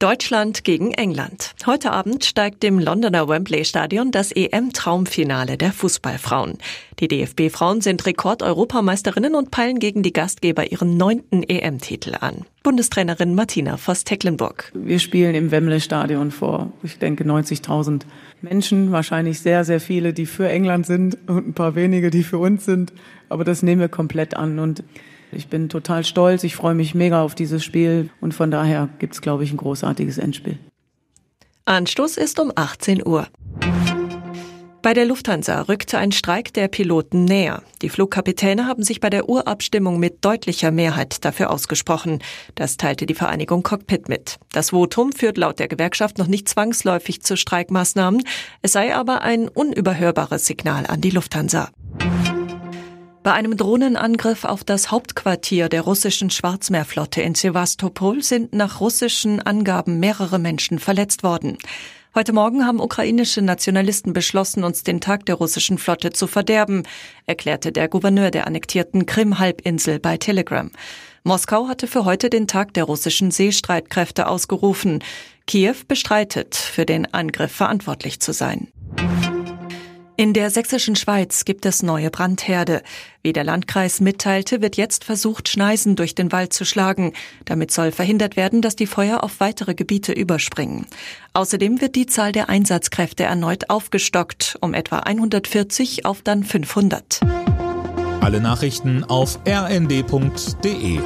Deutschland gegen England. Heute Abend steigt im Londoner Wembley Stadion das EM-Traumfinale der Fußballfrauen. Die DFB-Frauen sind Rekord-Europameisterinnen und peilen gegen die Gastgeber ihren neunten EM-Titel an. Bundestrainerin Martina Voss-Tecklenburg. Wir spielen im Wembley Stadion vor, ich denke, 90.000 Menschen. Wahrscheinlich sehr, sehr viele, die für England sind und ein paar wenige, die für uns sind. Aber das nehmen wir komplett an und ich bin total stolz, ich freue mich mega auf dieses Spiel und von daher gibt es, glaube ich, ein großartiges Endspiel. Anstoß ist um 18 Uhr. Bei der Lufthansa rückte ein Streik der Piloten näher. Die Flugkapitäne haben sich bei der Urabstimmung mit deutlicher Mehrheit dafür ausgesprochen. Das teilte die Vereinigung Cockpit mit. Das Votum führt laut der Gewerkschaft noch nicht zwangsläufig zu Streikmaßnahmen. Es sei aber ein unüberhörbares Signal an die Lufthansa. Bei einem Drohnenangriff auf das Hauptquartier der russischen Schwarzmeerflotte in Sevastopol sind nach russischen Angaben mehrere Menschen verletzt worden. Heute Morgen haben ukrainische Nationalisten beschlossen, uns den Tag der russischen Flotte zu verderben, erklärte der Gouverneur der annektierten Krim-Halbinsel bei Telegram. Moskau hatte für heute den Tag der russischen Seestreitkräfte ausgerufen. Kiew bestreitet, für den Angriff verantwortlich zu sein. In der sächsischen Schweiz gibt es neue Brandherde. Wie der Landkreis mitteilte, wird jetzt versucht, Schneisen durch den Wald zu schlagen. Damit soll verhindert werden, dass die Feuer auf weitere Gebiete überspringen. Außerdem wird die Zahl der Einsatzkräfte erneut aufgestockt, um etwa 140 auf dann 500. Alle Nachrichten auf rnd.de